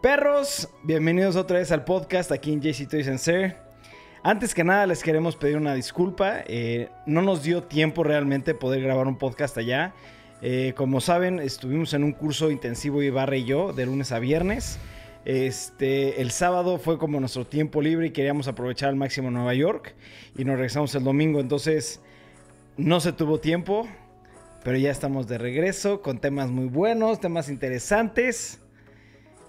Perros, bienvenidos otra vez al podcast aquí en JC Toys and Sir. Antes que nada les queremos pedir una disculpa. eh, no nos dio tiempo realmente poder grabar un podcast allá. Eh, como saben, estuvimos en un curso intensivo Ibarra y yo de lunes a viernes. Este, el sábado fue como nuestro tiempo libre y queríamos aprovechar al máximo Nueva York y nos regresamos el domingo. Entonces, no se tuvo tiempo, pero ya estamos de regreso con temas muy buenos, temas interesantes.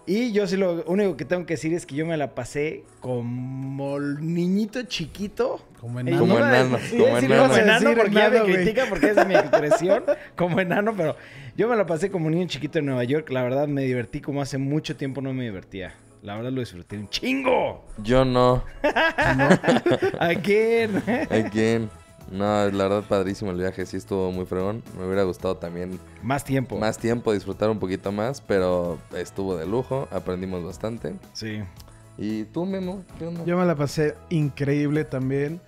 Y yo sí lo único que tengo que decir es que yo me la pasé como el niñito chiquito. Como enano. Como enano, como decir enano. como enano Decir porque ya me critica porque esa es mi expresión, como enano, pero yo me la pasé como un niño chiquito en Nueva York. La verdad me divertí como hace mucho tiempo no me divertía. La verdad lo disfruté un chingo. Yo no. Again. Again. No, la verdad, padrísimo el viaje. Sí estuvo muy fregón. Me hubiera gustado también Más tiempo. más tiempo, disfrutar un poquito más, pero estuvo de lujo. Aprendimos bastante. Sí. ¿Y tú, Memo? ¿Qué onda? Yo me la pasé increíble también.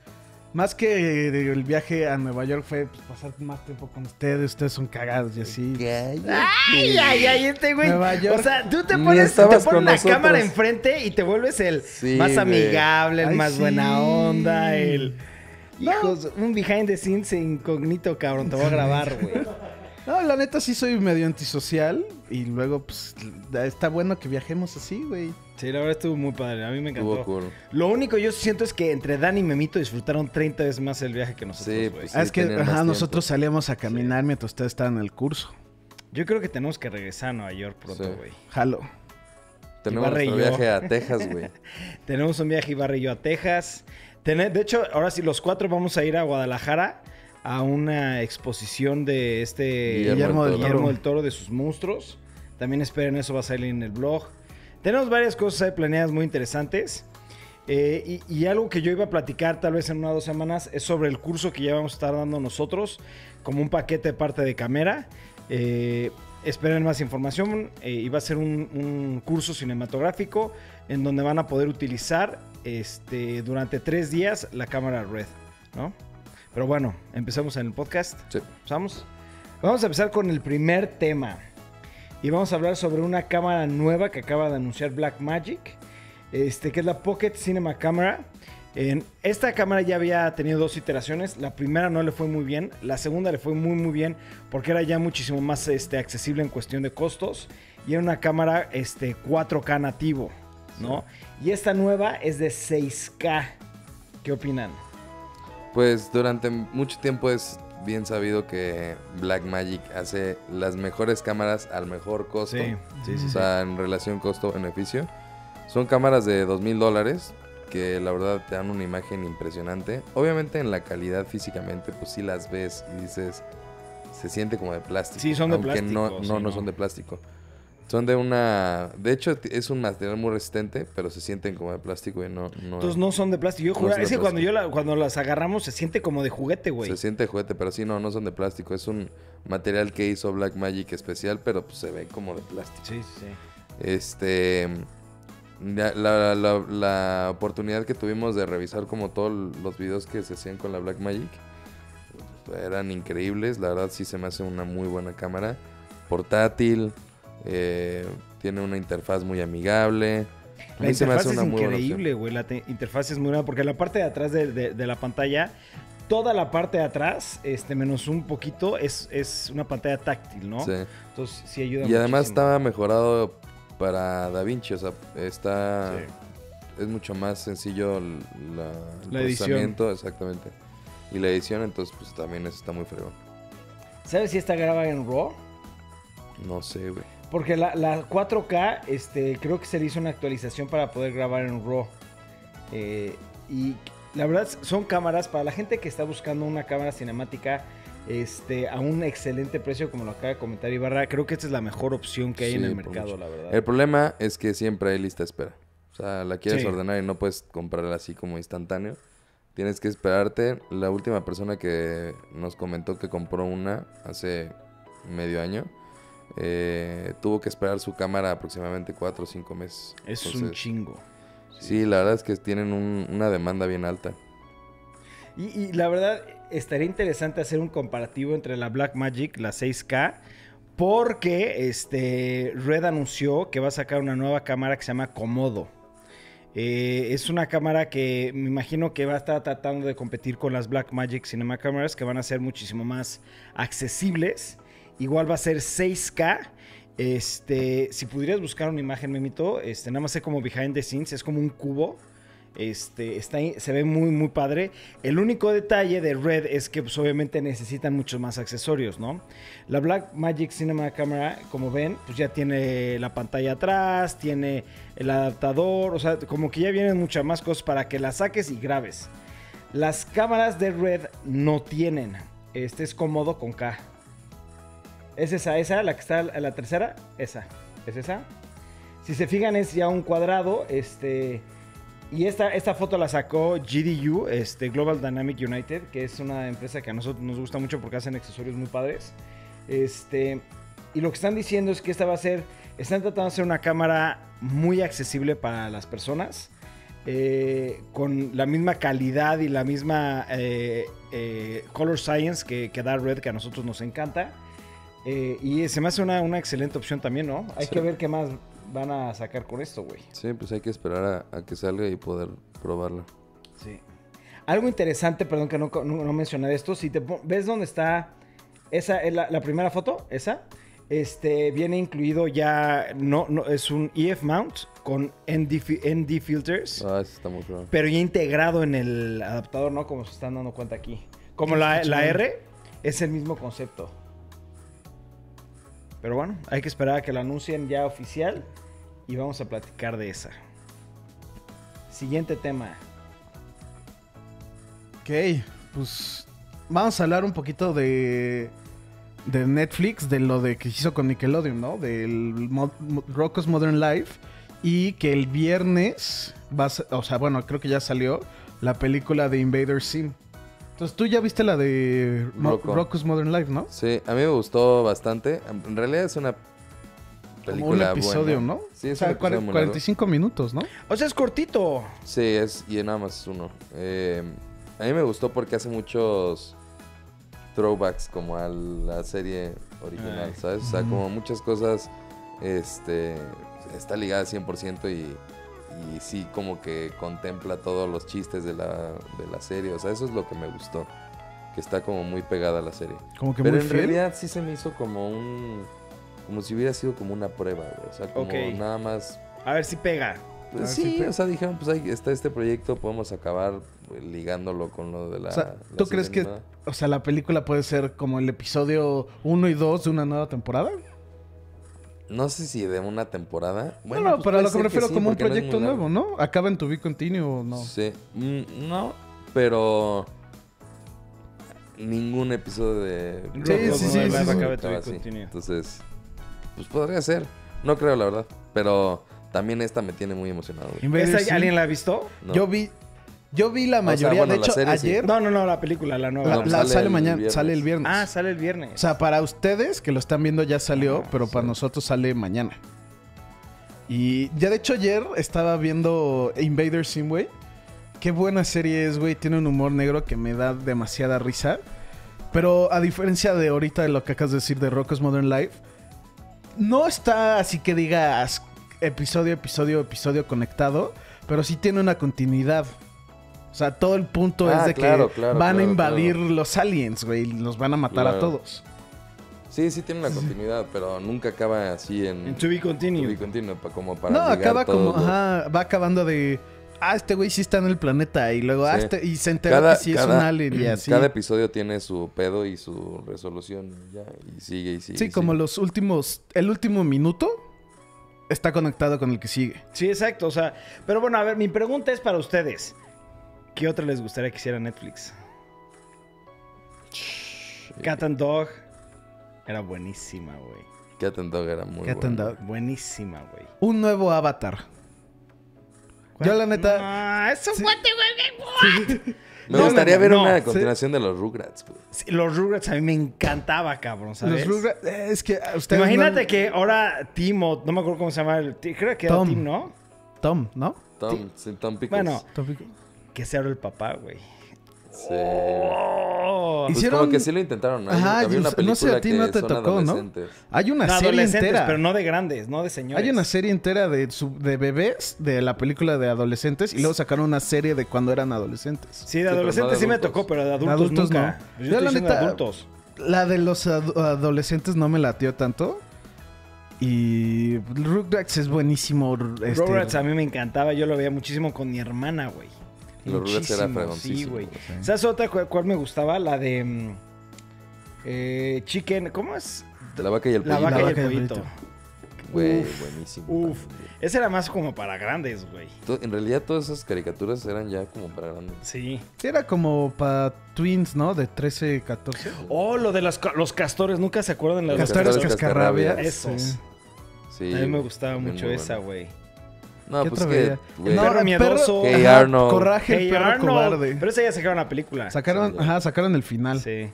Más que el viaje a Nueva York fue pues, pasar más tiempo con ustedes. Ustedes son cagados y así. Cállate. Ay, ay, ay, este güey. Nueva York. O sea, tú te pones, te pones con la nosotros. cámara enfrente y te vuelves el Sí, más güey. amigable, el Ay, más sí. buena onda, el. No. Hijos, un behind the scenes incógnito, cabrón. Te voy a grabar, güey. No, la neta sí soy medio antisocial. Y luego, pues, está bueno que viajemos así, güey. Sí, la verdad estuvo muy padre. A mí me encantó. Cool. Lo único yo siento es que entre Dan y Memito disfrutaron 30 veces más el viaje que nosotros, Sí, pues, ah, es que ajá, nosotros salíamos a caminar mientras ustedes estaban en el curso. Yo creo que tenemos que regresar a Nueva York pronto, Sí. güey. Jalo. Tenemos yo. viaje a Texas, güey. Tenemos un viaje Ibarra y yo a Texas. De hecho, ahora sí, los cuatro vamos a ir a Guadalajara a una exposición de este Guillermo del Guillermo Toro. del Toro de sus monstruos. También esperen eso, va a salir en el blog. Tenemos varias cosas ahí planeadas muy interesantes. Eh, y, y algo que yo iba a platicar tal vez en una o dos semanas es sobre el curso que ya vamos a estar dando nosotros como un paquete de parte de Camera. Eh, esperen más información eh, y va a ser un, un curso cinematográfico en donde van a poder utilizar este, durante tres días la cámara Red, ¿no? Pero bueno, empecemos en el podcast. Sí. ¿Empezamos? Vamos a empezar con el primer tema. Y vamos a hablar sobre una cámara nueva que acaba de anunciar Blackmagic. Este, que es la Pocket Cinema Camera. En esta cámara ya había tenido dos iteraciones. La primera no le fue muy bien. La segunda le fue muy muy bien porque era ya muchísimo más este, accesible en cuestión de costos. Y era una cámara este, 4K nativo. ¿no? Y esta nueva es de 6K. ¿Qué opinan? Pues durante mucho tiempo es bien sabido que Blackmagic hace las mejores cámaras al mejor costo. sí, sí, O sí. sea, en relación costo-beneficio. Son cámaras de dos mil dólares que la verdad te dan una imagen impresionante. Obviamente en la calidad físicamente, pues sí las ves y dices, se siente como de plástico. Sí, son de aunque plástico, No, sí, no, no no. son de plástico. Son de una... De hecho, es un material muy resistente, pero se sienten como de plástico y no... no Entonces no son de plástico. Yo No juraba- es que cuando, yo la- cuando las agarramos se siente como de juguete, güey. Se siente juguete, pero sí, no, no son de plástico. Es un material que hizo Blackmagic especial, pero pues se ve como de plástico. Sí, sí. Este. La, la- la oportunidad que tuvimos de revisar como todos los videos que se hacían con la Blackmagic eran increíbles. La verdad, sí se me hace una muy buena cámara. Portátil. Eh, tiene una interfaz muy amigable. La interfaz es increíble, güey. La te- interfaz es muy buena porque la parte de atrás de, de- de la pantalla, toda la parte de atrás, este, menos un poquito, es, es una pantalla táctil, ¿no? Sí. Entonces sí ayuda Y además estaba mejorado para DaVinci. O sea, está. Sí. Es mucho más sencillo el, la, el La edición. procesamiento, exactamente. Y la edición, entonces, pues también está muy fregón. ¿Sabes si esta graba en RAW? No sé, güey. Porque la, la 4K, este, creo que se le hizo una actualización para poder grabar en RAW. Eh, y la verdad son cámaras para la gente que está buscando una cámara cinemática este, a un excelente precio, como lo acaba de comentar Ibarra. Creo que esta es la mejor opción que hay en el mercado, mucho. la verdad. El problema es que siempre hay lista de espera. O sea, la quieres Sí. ordenar y no puedes comprarla así como instantáneo. Tienes que esperarte. La última persona que nos comentó que compró una hace medio año eh, tuvo que esperar su cámara aproximadamente cuatro o cinco meses. es un chingo. Sí, la verdad es que tienen un- una demanda bien alta. Y, y la verdad, estaría interesante hacer un comparativo entre la Blackmagic, la 6K, Porque este, Red anunció que va a sacar una nueva cámara que se llama Komodo. Eh, es una cámara que me imagino que va a estar tratando de competir con las Blackmagic Cinema Cameras, que van a ser muchísimo más accesibles. Igual va a ser 6K. Este, si pudieras buscar una imagen, Memito, este, nada más sé como behind the scenes, es como un cubo. Este, está se ve muy, muy padre. El único detalle de Red es que pues, obviamente necesitan muchos más accesorios, ¿no? La Blackmagic Cinema Camera, como ven, pues ya tiene la pantalla atrás, tiene el adaptador, o sea, como que ya vienen muchas más cosas para que la saques y grabes. Las cámaras de Red no tienen. Este es cómodo con K. ¿Es esa, esa, la que está en la tercera? Esa. ¿Es esa? Si se fijan es ya un cuadrado, este... Y esta, esta foto la sacó GDU, este, Global Dynamic United, que es una empresa que a nosotros nos gusta mucho porque hacen accesorios muy padres. Este, y lo que están diciendo es que esta va a ser, están tratando de hacer una cámara muy accesible para las personas, eh, con la misma calidad y la misma eh, eh, color science que, que da Red, que a nosotros nos encanta. Eh, y se me hace una, una excelente opción también, ¿no? Hay Sí. que ver qué más van a sacar con esto, güey. Sí, pues hay que esperar a, a que salga y poder probarla. Sí. Algo interesante, perdón que no, no, no mencioné esto. Si te ves dónde está esa es la, la primera foto, esa, este viene incluido ya no, no es un EF mount con ND, ND filters, Ah, ese está muy claro. pero ya integrado en el adaptador, ¿no? Como se están dando cuenta aquí. Como la, la R es el mismo concepto. Pero bueno, hay que esperar a que lo anuncien ya oficial y vamos a platicar de esa. Siguiente tema. Ok, pues vamos a hablar un poquito de, de Netflix, de lo de que hizo con Nickelodeon, ¿no? Del Rocko's Modern Life. Y que el viernes, va a o sea, bueno, creo que ya salió la película de Invader Sim. Entonces tú ya viste la de Mo- Rocco. Rocko's Modern Life, ¿no? Sí, a mí me gustó bastante. En realidad es una Como película un episodio, buena. ¿no? Sí, o es sea, un episodio cuare- muy largo. 45 minutos, ¿no? O sea, es cortito. Sí, es y nada más es uno. Eh, a mí me gustó porque hace muchos throwbacks como a la serie original, Ay. ¿sabes? O sea, como muchas cosas este está ligada 100% y, y sí como que contempla todos los chistes de la, de la serie. O sea, eso es lo que me gustó. Que está como muy pegada a la serie. Como que Pero muy en fiel. realidad sí se me hizo como un... Como si hubiera sido como una prueba, güey. O sea, como nada más A ver si pega. pues si sí, pega. o sea, dijeron, pues ahí está este proyecto, podemos acabar pues, ligándolo con lo de la. O sea, la ¿tú crees que, o sea, la película puede ser como el episodio 1 y 2 de una nueva temporada? No sé si de una temporada. Bueno, no, no, pues pero a puede lo que me refiero sí, como un no proyecto nuevo, ¿no? Acaba en tu be continuo, ¿no? Sí. Mm, no, pero. Ningún episodio de. Sí, sí, sí, sí, sí. acaba continue. Entonces, pues podría ser. No creo, la verdad. Pero también esta me tiene muy emocionado. güey. Invader ¿Esta Sim. ¿Alguien la ha visto? No. Yo vi, yo vi la sea, mayoría, bueno, de la hecho, serie sí. ayer No, no, no, la película, la nueva. la, No, la- sale mañana, viernes. sale el viernes. Ah, sale el viernes. o sea, para ustedes que lo están viendo ya salió, Ah, pero para nosotros sale mañana. Y ya de hecho ayer estaba viendo Invader Sim, güey. Qué buena serie es, güey. Tiene un humor negro que me da demasiada risa. Pero a diferencia de ahorita de lo que acabas de decir de Rocko's Modern Life, no está así que digas episodio, episodio, episodio conectado, pero sí tiene una continuidad. O sea, todo el punto Ah, es de claro, que claro, van a invadir claro. los aliens, güey, y los van a matar a todos. Sí, sí tiene una continuidad, pero nunca acaba así en. En To Be to Continued. be continued, pa- como para. No, acaba como, todo ajá, va acabando de, ah, este güey sí está en el planeta, y luego, ah, este, y se entera Cada, que sí es un alien y así. cada episodio tiene su pedo y su resolución y ya, y sigue y sigue. Sí, y como sigue. los últimos, el último minuto está conectado con el que sigue. Sí, exacto. O sea, pero bueno, a ver, mi pregunta es para ustedes. ¿Qué otra les gustaría que hiciera Netflix? Cat and Dog era buenísima, güey. Cat and Dog era muy Cat and bueno. Dog. Buenísima, güey. Un nuevo avatar. Yo la neta... Ah, eso fue, güey. Me No, gustaría no, ver no, una sí. continuación de los Rugrats, güey. Sí, Los Rugrats a mí me encantaba, cabrón, ¿sabes? Los Rugrats- eh, es que a ustedes Imagínate no- que ahora Timo, no me acuerdo cómo se llama, el, creo que era Tom. Tim, ¿no? Tom, ¿no? Tom, sí, Tom Pickles. Bueno, Tom Pico- que sea el papá, güey. Sí. Oh. Pues Hicieron- como que sí lo intentaron. ¿no? Ajá, Había yo una no sé, a ti no te tocó, ¿no? Hay una No, serie adolescentes, entera. pero no de grandes, no de señores. Hay una serie entera de, bebés de la película de adolescentes y luego sacaron una serie de cuando eran adolescentes. Sí, de pero no de adolescentes sí me tocó, pero de adultos, adultos nunca. no. Yo Yo, estoy la diciendo de neta, adultos. La de los ad- adolescentes no me latió tanto. Y Rugrats es buenísimo. este, Rugrats a mí me encantaba, yo lo veía muchísimo con mi hermana, güey. Los Rugrats era Sí, güey. güey. ¿Sabes otra cu- cuál me gustaba? La de mm, eh, Chicken, ¿cómo es? La vaca y el La pollito. vaca y el vaca y el pollito. Güey, Uf, buenísimo. uf. también, güey. Ese era más como para grandes, güey. En realidad todas esas caricaturas eran ya como para grandes. Sí. Sí, era como para twins, ¿no? De 13, 14. Oh, lo de los, ca- los castores, ¿nunca se acuerdan de los Los Castores Castores cascarrabias. Esos. sí. Sí. A mí me güey, gustaba mucho esa, bueno. No, ¿Qué pues que, güey, No, Perro miedoso. Hey ajá, Arnold. Coraje, Hey, el perro Arnold. cobarde. Pero esa ya sacaron la película. Sacaron, Sí, ajá, sacaron el final. Sí.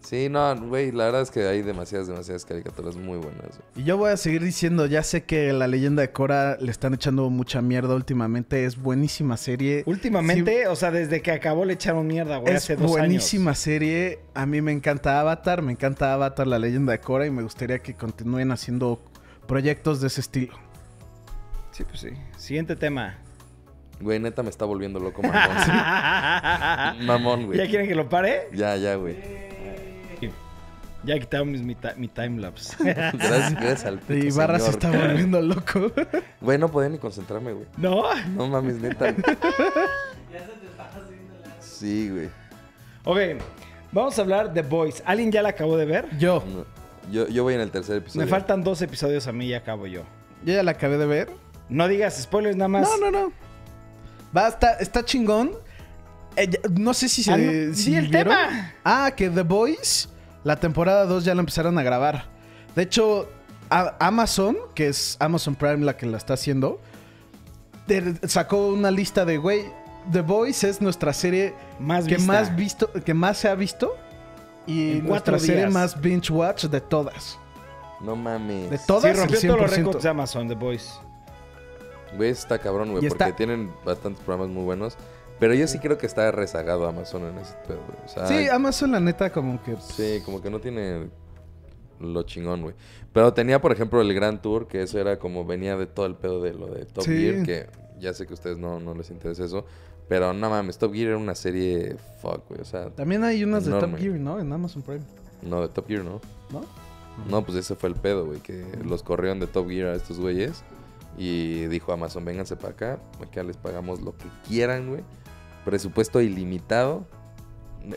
Sí, no, güey, la verdad es que hay demasiadas, demasiadas caricaturas muy buenas. Y yo voy a seguir diciendo, ya sé que la leyenda de Cora le están echando mucha mierda últimamente. Es buenísima serie. Últimamente, o sea, desde que acabó le echaron mierda, güey, Es hace dos buenísima años. serie. A mí me encanta Avatar, me encanta Avatar, la leyenda de Cora, y me gustaría que continúen haciendo proyectos de ese estilo. Sí, pues sí. Siguiente tema. Güey, neta me está volviendo loco, mamón. Mamón, güey. ¿Ya quieren que lo pare? Ya, ya, güey. Ya quitaron mis- mi, mi timelapse. Gracias, gracias al Y Barra se está volviendo loco. Güey, no podía ni concentrarme, güey. ¿No? No mames, neta. Sí, güey. Ok, vamos a hablar de Boys. ¿Alguien ya la acabó de ver? Yo, No. Yo, yo voy en el tercer episodio. Me faltan dos episodios a mí y acabo yo. yo ya la acabé de ver. No digas spoilers nada más. No, no, no. Va, está, está chingón. Eh, no sé si se. Ah, no, si di el vieron. tema. Ah, que The Boys, la temporada 2 ya la empezaron a grabar. De hecho, a- Amazon, que es Amazon Prime la que la está haciendo, sacó una lista de, güey, The Boys es nuestra serie Más que vista. más visto, que más se ha visto y En nuestra serie más binge watch de todas. No mames. De Sí, todas, rompió el todos los 100%. récords de Amazon, The Boys. Güey, está cabrón, güey, porque está- tienen bastantes programas muy buenos. Pero yo sí creo que está rezagado Amazon en ese pedo, güey. O sea, Sí, Amazon la neta como que... sí, como que no tiene lo chingón, güey. Pero tenía, por ejemplo, el Grand Tour, que eso era como venía de todo el pedo de lo de Top Sí. Gear, que ya sé que a ustedes no, no les interesa eso. Pero no mames, Top Gear era una serie fuck, güey. O sea, También hay unas de Enorme. Top Gear, ¿no? En Amazon Prime, no, de Top Gear no. ¿no? No, pues ese fue el pedo, güey, que los corrieron de Top Gear a estos güeyes. Y dijo Amazon, vénganse para acá, acá les pagamos lo que quieran, güey. Presupuesto ilimitado.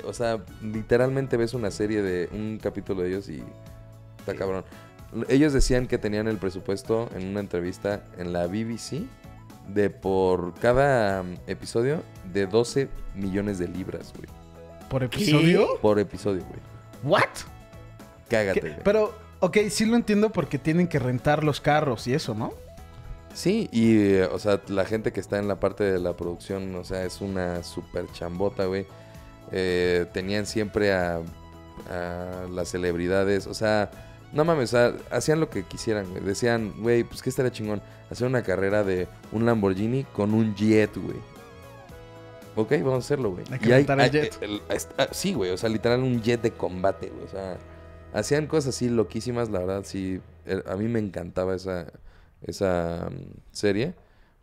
O sea, literalmente ves una serie de un capítulo de ellos y está cabrón. Ellos decían que tenían el presupuesto en una entrevista en la BBC de por cada um, episodio de 12 millones de libras, güey. ¿Por episodio? Por episodio, güey. ¿What? Cágate, ¿Qué? güey. Pero, ok, sí lo entiendo porque tienen que rentar los carros y eso, ¿no? Sí, y o sea, la gente que está en la parte de la producción, o sea, es una super chambota, güey. Eh, tenían siempre a, a las celebridades, o sea, no mames, o sea, hacían lo que quisieran, güey. Decían, güey, pues que estaría chingón hacer una carrera de un Lamborghini con un jet, güey. Ok, vamos a hacerlo, güey. Hay que Y el jet. el- ah, sí, güey, o sea, literal un jet de combate, güey. O sea, hacían cosas así loquísimas, la verdad, sí. eh, A mí me encantaba esa, esa mm, serie.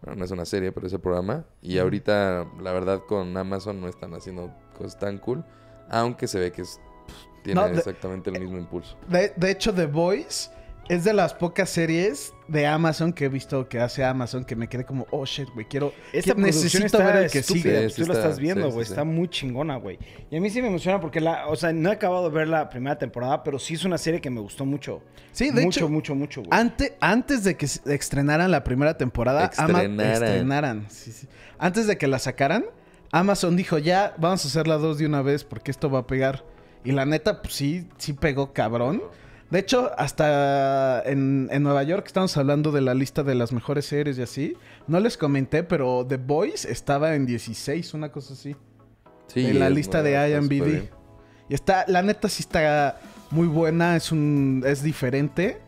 Bueno, no es una serie, pero ese programa. Y ahorita, la verdad, con Amazon no están haciendo cosas tan cool. Aunque se ve que es- pff, tiene No, de- exactamente el mismo impulso. De, de hecho, The Voice es de las pocas series de Amazon que he visto que hace Amazon que me quedé como, oh shit, güey, quiero. Esta que- producción necesito está ver el que estúpida, sigue. Sí, sí tú la está- estás viendo, sí, sí, güey. sí. Está muy chingona, güey. Y a mí sí me emociona porque la... O sea, no he acabado de ver la primera temporada, pero sí es una serie que me gustó mucho. Sí, de mucho, hecho, mucho, mucho, güey. Ante- antes de que estrenaran la primera temporada, Ama- Estrenaran. estrenaran, sí, sí. Antes de que la sacaran, Amazon dijo, ya, vamos a hacer las dos de una vez porque esto va a pegar. Y la neta, pues sí, sí pegó cabrón. De hecho, hasta en, en Nueva York estamos hablando de la lista de las mejores series y así. No les comenté, pero The Boys estaba en 16, una cosa así. Sí, en la lista de IMBD. Y está, la neta sí está muy buena, es un, es diferente.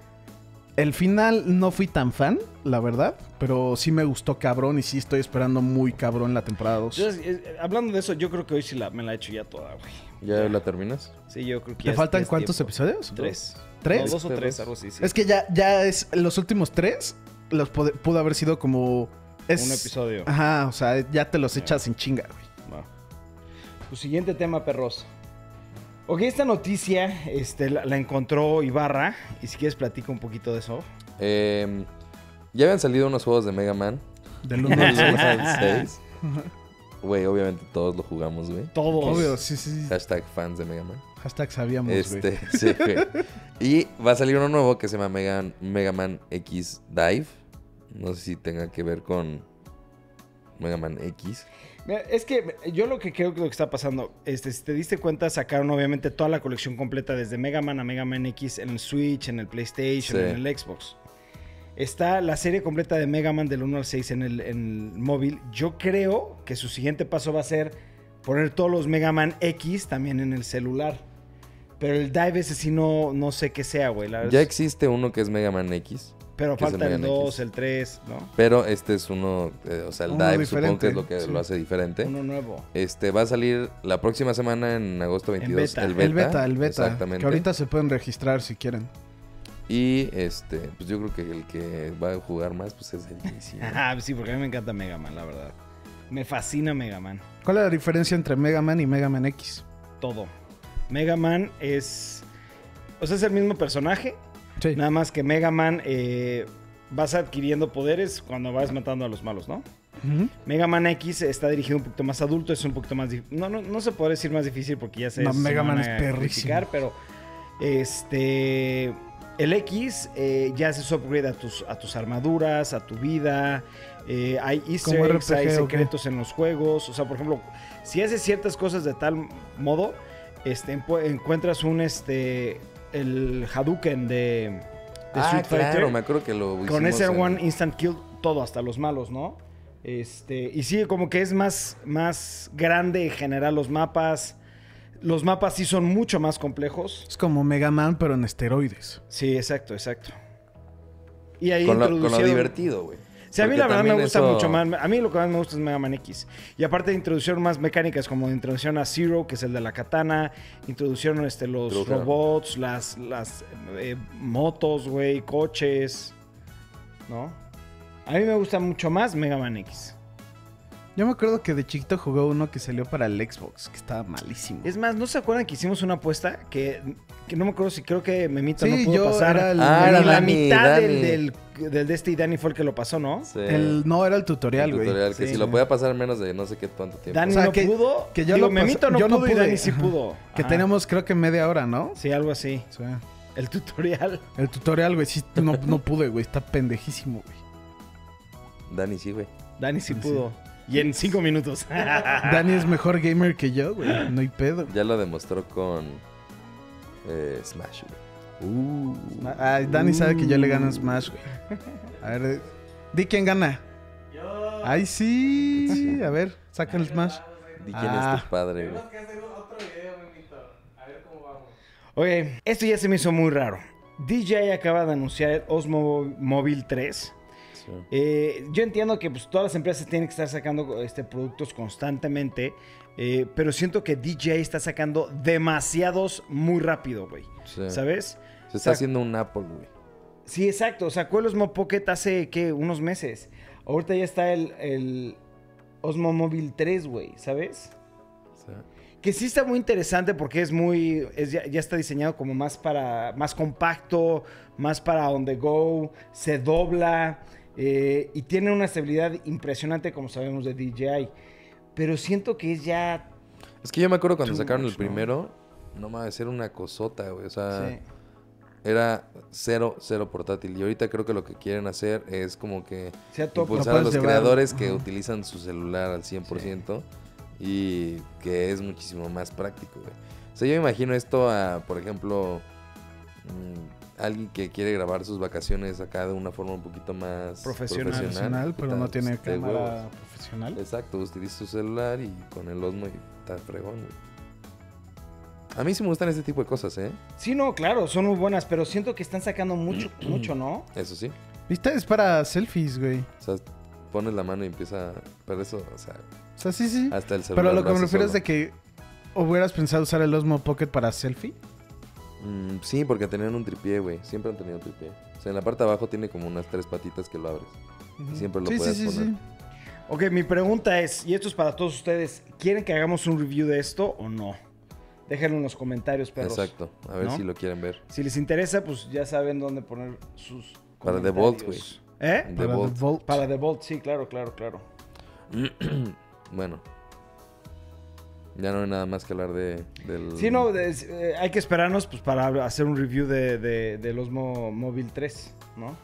El final no fui tan fan, la verdad, pero sí me gustó cabrón y sí estoy esperando muy cabrón la temporada 2. Yo, eh, hablando de eso, yo creo que hoy sí la, me la he hecho ya toda, güey. ¿Ya la terminas? Sí, yo creo que ¿Te ya faltan es cuántos tiempo. episodios? Tres. ¿Tres? No, dos o Tres. tres, algo así, sí. Es que ya, ya es los últimos tres, los pude- pudo haber sido como... Es, Un episodio. Ajá, o sea, ya te los echas sin chinga, güey. Tu siguiente tema, perros. Ok, esta noticia este, la, la encontró Ibarra. Y si quieres, platica un poquito de eso. Eh, ya habían salido unos juegos de Mega Man. Del 1 al Del 6. al 6. Güey, obviamente todos lo jugamos, güey. Todos. Obvio, sí, sí. sí. Hashtag fans de Mega Man. Hashtag sabíamos, güey. Este, sí, güey. Y va a salir uno nuevo que se llama Mega, Mega Man X Dive. No sé si tenga que ver con Mega Man X. Mira, Es que yo lo que creo que lo que está pasando, este, si te diste cuenta, sacaron obviamente toda la colección completa desde Mega Man a Mega Man X en el Switch, en el PlayStation, Sí. en el Xbox. Está la serie completa de Mega Man del 1 al 6 en el, en el móvil. Yo creo que su siguiente paso va a ser poner todos los Mega Man X también en el celular. Pero el Dive ese sí no, no sé qué sea, güey. la Ya existe uno que es Mega Man X. pero el falta el Man 2, X. el 3, ¿no? Pero este es uno, eh, o sea, el Uno Dive supongo que diferente, es lo que sí. lo hace diferente. Uno nuevo. Este va a salir la próxima semana en agosto 22. beta. El El beta. el beta. Exactamente. Que ahorita se pueden registrar si quieren. Y este, pues yo creo que el que va a jugar más, pues es el DC. ¿no? Ah, sí, porque a mí me encanta Mega Man, la verdad. Me fascina Mega Man. ¿Cuál es la diferencia entre Mega Man y Mega Man X? todo. Mega Man es. O sea, es el mismo personaje. Sí. Nada más que Mega Man eh, vas adquiriendo poderes cuando vas matando a los malos, ¿no? Mega Man X está dirigido un poquito más adulto, es un poquito más. No, no, no se puede decir más difícil porque ya sé. No, se Mega Man es perrísimo. Pero este. El X eh, ya haces upgrade a tus, a tus armaduras, a tu vida. eh, hay easter eggs, hay secretos en los juegos. O sea, por ejemplo, si haces ciertas cosas de tal modo, este, encuentras un este. El Hadouken de, de Ah, Street Fighter. claro, me acuerdo que lo Con ese en- One Instant Kill, todo, hasta los malos, ¿no? Este, y sí, como que es más, más grande en general los mapas. Los mapas sí son mucho más complejos. Es como Mega Man, pero en esteroides. Sí, exacto, exacto. Y ahí Con lo, con lo divertido, güey. Sí, a mí la verdad me gusta eso- mucho más. A mí lo que más me gusta es Mega Man X. Y aparte introducieron más mecánicas como introducieron a Zero, que es el de la katana. Introducieron este, los robots, las, las eh, motos, güey, coches. ¿No? A mí me gusta mucho más Mega Man X. Yo me acuerdo que de chiquito jugué uno que salió para el Xbox, que estaba malísimo. Es más, ¿no se acuerdan que hicimos una apuesta? Que, que no me acuerdo si creo que Memito Sí, no pudo yo pasar. era el- Ah, era la Dani, mitad Dani. del, del, del de este y Dani fue el que lo pasó, ¿no? Sí. El, no, era el El tutorial, güey. tutorial, que Sí. si lo podía pasar en menos de no sé qué tanto tiempo. Dani O sea, no que- pudo. que yo Digo, lo Memito no yo no pudo y pude. Dani sí pudo. Que Ajá. tenemos creo que media hora, ¿no? Sí, algo así. El tutorial. el tutorial, güey, sí, no, no pude, güey. Está pendejísimo, güey. Dani sí, güey. Dani sí Sí. pudo. Y en cinco minutos. Dani es mejor gamer que yo, güey. No hay pedo. Ya lo demostró con eh, Smash, güey. Uh. Ay, Dani sabe que yo le gano en Smash, güey. A ver, di quién gana. Yo. Ay, sí. A ver, saca el Smash. Di quién Ah. es tu padre, güey. Oye, esto ya se me hizo muy raro. DJI acaba de anunciar el Osmo Mobile 3. Sí. Eh, yo entiendo que pues, todas las empresas tienen que estar sacando este, productos constantemente, eh, pero siento que DJI está sacando demasiados muy rápido, güey. Sí. ¿Sabes? Se está haciendo un Apple, güey. Sí, exacto. Sacó el Osmo Pocket hace, ¿qué? Unos meses. Ahorita ya está el, el Osmo Mobile 3, güey, ¿sabes? Sea, Que sí está muy interesante porque es muy. es ya, ya está diseñado como más para. más compacto, más para on the go. Se dobla. Eh, y tiene una estabilidad impresionante, como sabemos, de DJI. Pero siento que es ya. Es que yo me acuerdo cuando sacaron el much, ¿no? primero. No mames, era una cosota, güey. O sea, sí. era cero, cero portátil. Y ahorita creo que lo que quieren hacer es como que Sea top. impulsar a puedes los llevar, creadores que ajá. utilizan su celular al 100% y que es muchísimo más práctico, güey. O sea, yo me imagino esto a, por ejemplo, mm, alguien que quiere grabar sus vacaciones acá de una forma un poquito más Profesional. Profesional, pero no tiene de cámara huevos. profesional. Exacto, utiliza su celular y con el Osmo y está fregón, güey. A mí sí me gustan este tipo de cosas, ¿eh? Sí, no, claro, son muy buenas, pero siento que están sacando mucho, mucho, ¿no? Eso sí. ¿Viste? Es para selfies, güey. O sea, pones la mano y empieza... Pero eso, o sea, O sea, sí, sí. hasta el celular Pero lo que me refiero es de que hubieras pensado usar el Osmo Pocket para selfie. Mm, sí, porque tenían un tripié, güey. Siempre han tenido tripié. O sea, en la parte de abajo tiene como unas tres patitas que lo abres. Y siempre lo sí, puedes sí, sí, poner. sí. Ok, mi pregunta es, y esto es para todos ustedes, ¿quieren que hagamos un review de esto o no? Déjenlo en los comentarios, perros. Exacto. A ver ¿No? si lo quieren ver. Si les interesa, pues ya saben dónde poner sus Para The Vault, comentarios. ¿Eh? The Para Vault. The Vault. Para The Vault, sí, claro, claro, claro. Bueno. Ya no hay nada más que hablar de, del... Sí, no, es- eh, hay que esperarnos pues, para hacer un review de, de, del Osmo Móvil 3, ¿no?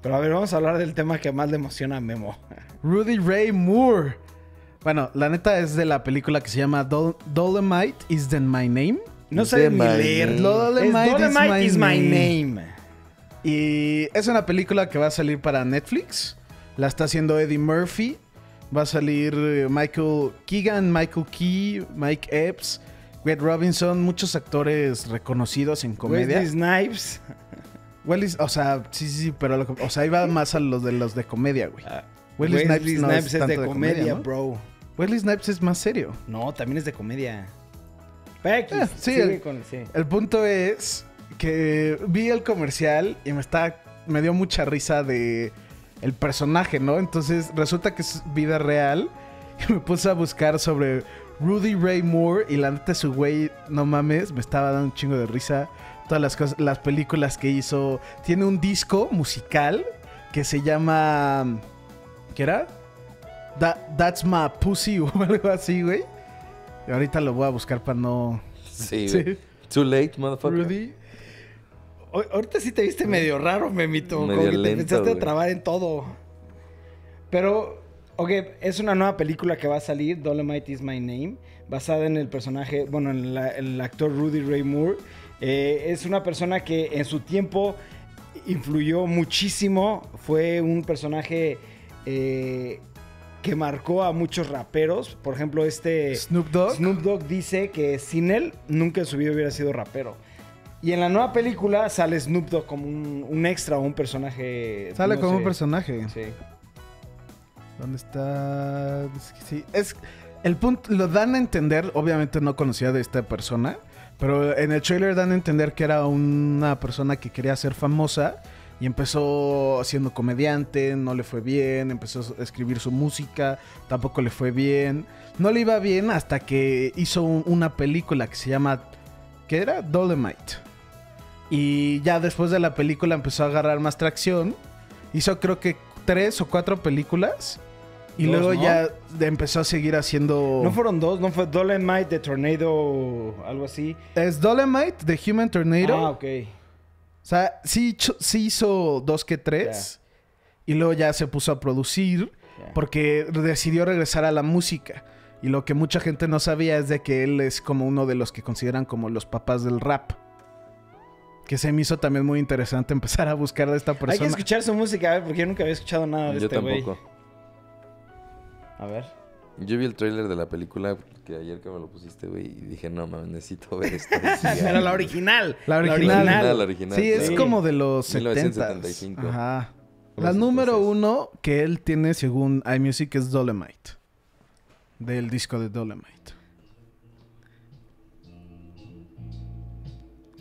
Pero a ver, vamos a hablar del tema que más le emociona a Memo. Rudy Ray Moore. Bueno, la neta es de la película que se llama Dol- Dolomite is the my name. No De sabe ni my leer. name. Es Dolomite is Dolomite my is my name. name. Y es una película que va a salir para Netflix. La está haciendo Eddie Murphy. Va a salir eh, Michael Keegan, Michael Key, Mike Epps, Wade Robinson, muchos actores reconocidos en comedia. Wesley Snipes. Wesley- o sea, sí, sí, pero lo o sea, iba más a los de los de comedia, güey. Ah, Wesley Wesley, Snipes no Snipes, es es, tanto de de comedia, bro. Wesley Snipes es más serio. No, también es de comedia. Pex, Ah, sí, el- con- sí. El punto es que vi el comercial y me está me dio mucha risa de el personaje, ¿no? Entonces resulta que es vida real y me puse a buscar sobre Rudy Ray Moore y la neta su güey, no mames, me estaba dando un chingo de risa todas las cosas, las películas que hizo. Tiene un disco musical que se llama ¿qué era? That- That's My Pussy o algo así, güey. Y ahorita lo voy a buscar para no Sí, Sí. güey. Too late, motherfucker. Rudy ahorita sí te viste medio raro, Memito. Medio como que te empezaste a trabar en todo. Pero, ok, es una nueva película que va a salir, Dolomite is My Name, basada en el personaje, bueno, en la- el actor Rudy Ray Moore. Eh, es una persona que en su tiempo influyó muchísimo. Fue un personaje eh, que marcó a muchos raperos. Por ejemplo, este... Snoop Dogg. Snoop Dogg dice que sin él nunca en su vida hubiera sido rapero. Y en la nueva película sale Snoop Dogg como un, un extra o un personaje. Sale no como sé. un personaje. Sí. ¿Dónde está? Es que Sí, es el punto lo dan a entender, obviamente no conocía de esta persona, pero en el trailer dan a entender que era una persona que quería ser famosa y empezó siendo comediante, no le fue bien, empezó a escribir su música, tampoco le fue bien. No le iba bien hasta que hizo un- una película que se llama ¿qué era? Dolomite. Y ya después de la película empezó a agarrar más tracción. Hizo creo que tres o cuatro películas. Y Dos, luego ¿no? ya empezó a seguir haciendo... No fueron dos, no fue Dolomite de Tornado, algo así. Es Dolomite de Human Tornado. Ah, ok. O sea, sí, sí hizo dos que tres. Y luego ya se puso a producir. Porque decidió regresar a la música. Y lo que mucha gente no sabía es de que él es como uno de los que consideran como los papás del rap. Que se me hizo también muy interesante empezar a buscar de esta Hay que persona. escuchar su música, a ver, porque yo nunca había escuchado nada de Yo este güey. tampoco. A ver. Yo vi el tráiler de la película que ayer que me lo pusiste, güey, y dije, no mames, necesito ver esto. Pero la original. La original. original, la original. Sí, es Sí. como de los 70 1975. Ajá. Pues, La número entonces- uno que él tiene según iMusic es Dolomite. Del disco de Dolomite.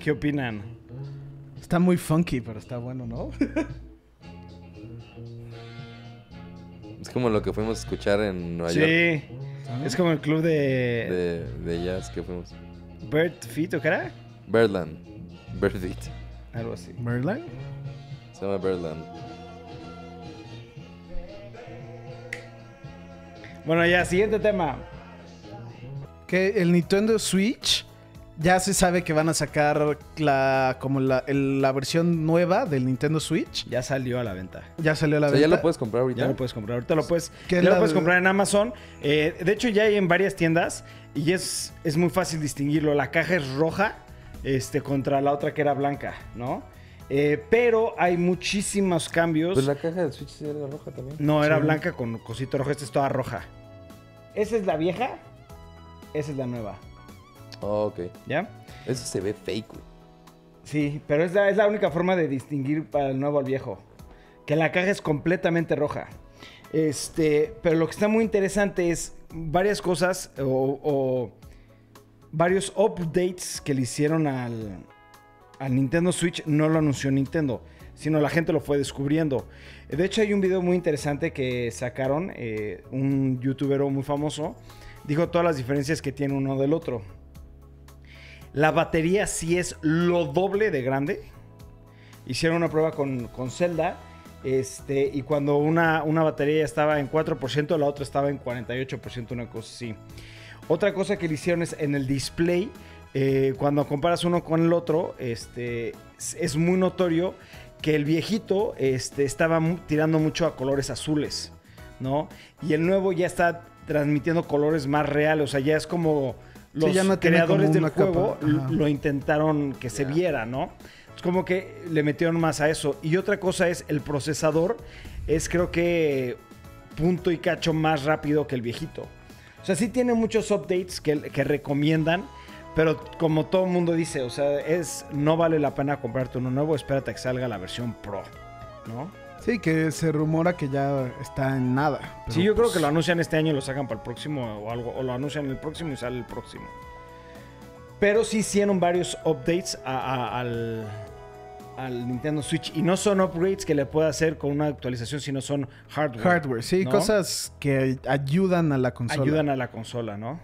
¿Qué opinan? Está muy funky, pero está bueno, ¿no? Es como lo que fuimos a escuchar en Nueva Sí. York. Es como el club de, De, de jazz que fuimos. Bird Feet, ¿o qué era? Birdland. Birdbeat. Algo así. Merlin. Se llama Birdland. Bueno, ya, siguiente tema. Que el Nintendo Switch ya se sabe que van a sacar la como la, el- la versión nueva del Nintendo Switch. Ya salió a la venta. Ya salió a la O sea, ya venta. lo puedes comprar ahorita. Ya lo puedes comprar. Ahorita lo puedes, ¿Qué ya lo la puedes de- comprar en Amazon. Eh, de hecho, ya hay en varias tiendas y es, es muy fácil distinguirlo. La caja es roja este, contra la otra que era blanca, ¿no? Eh, pero hay muchísimos cambios. Pues la caja del Switch sí era roja también. No, era Sí. blanca con cosito rojo. Esta es toda roja. ¿Esa es la vieja? Esa es la nueva. Ok. ¿Ya? Ese se ve fake, güey. Sí, pero es la, es la única forma de distinguir para el nuevo al viejo. Que la caja es completamente roja. Este, pero lo que está muy interesante es varias cosas o, o varios updates que le hicieron al, al Nintendo Switch. No lo anunció Nintendo, sino la gente lo fue descubriendo. De hecho, hay un video muy interesante que sacaron, eh, un youtuber muy famoso, dijo todas las diferencias que tiene uno del otro. La batería sí es lo doble de grande. Hicieron una prueba con, con Zelda. Este, y cuando una, una batería estaba en 4%, la otra estaba en 48%, una cosa así. Otra cosa que le hicieron es en el display. eh, cuando comparas uno con el otro, este, es- muy notorio que el viejito este, estaba tirando mucho a colores azules, ¿no? Y el nuevo ya está transmitiendo colores más reales, o sea, ya es como los no creadores del capa, juego lo intentaron que se viera, ¿no? Es como que le metieron más a eso. Y otra cosa es el procesador, es creo que punto y cacho más rápido que el viejito. O sea, sí tiene muchos updates que, que recomiendan, pero como todo el mundo dice, o sea, es no vale la pena comprarte uno nuevo, espérate a que salga la versión Pro, ¿no? Sí, que se rumora que ya está en nada. sí, yo creo pues, que lo anuncian este año y lo sacan para el próximo o algo, o lo anuncian el próximo y sale el próximo. Pero sí hicieron varios updates a- a- al, al Nintendo Switch y no son upgrades que le pueda hacer con una actualización, sino son hardware. Hardware, sí, ¿no? cosas que ayudan a la consola. ayudan a la consola, ¿no?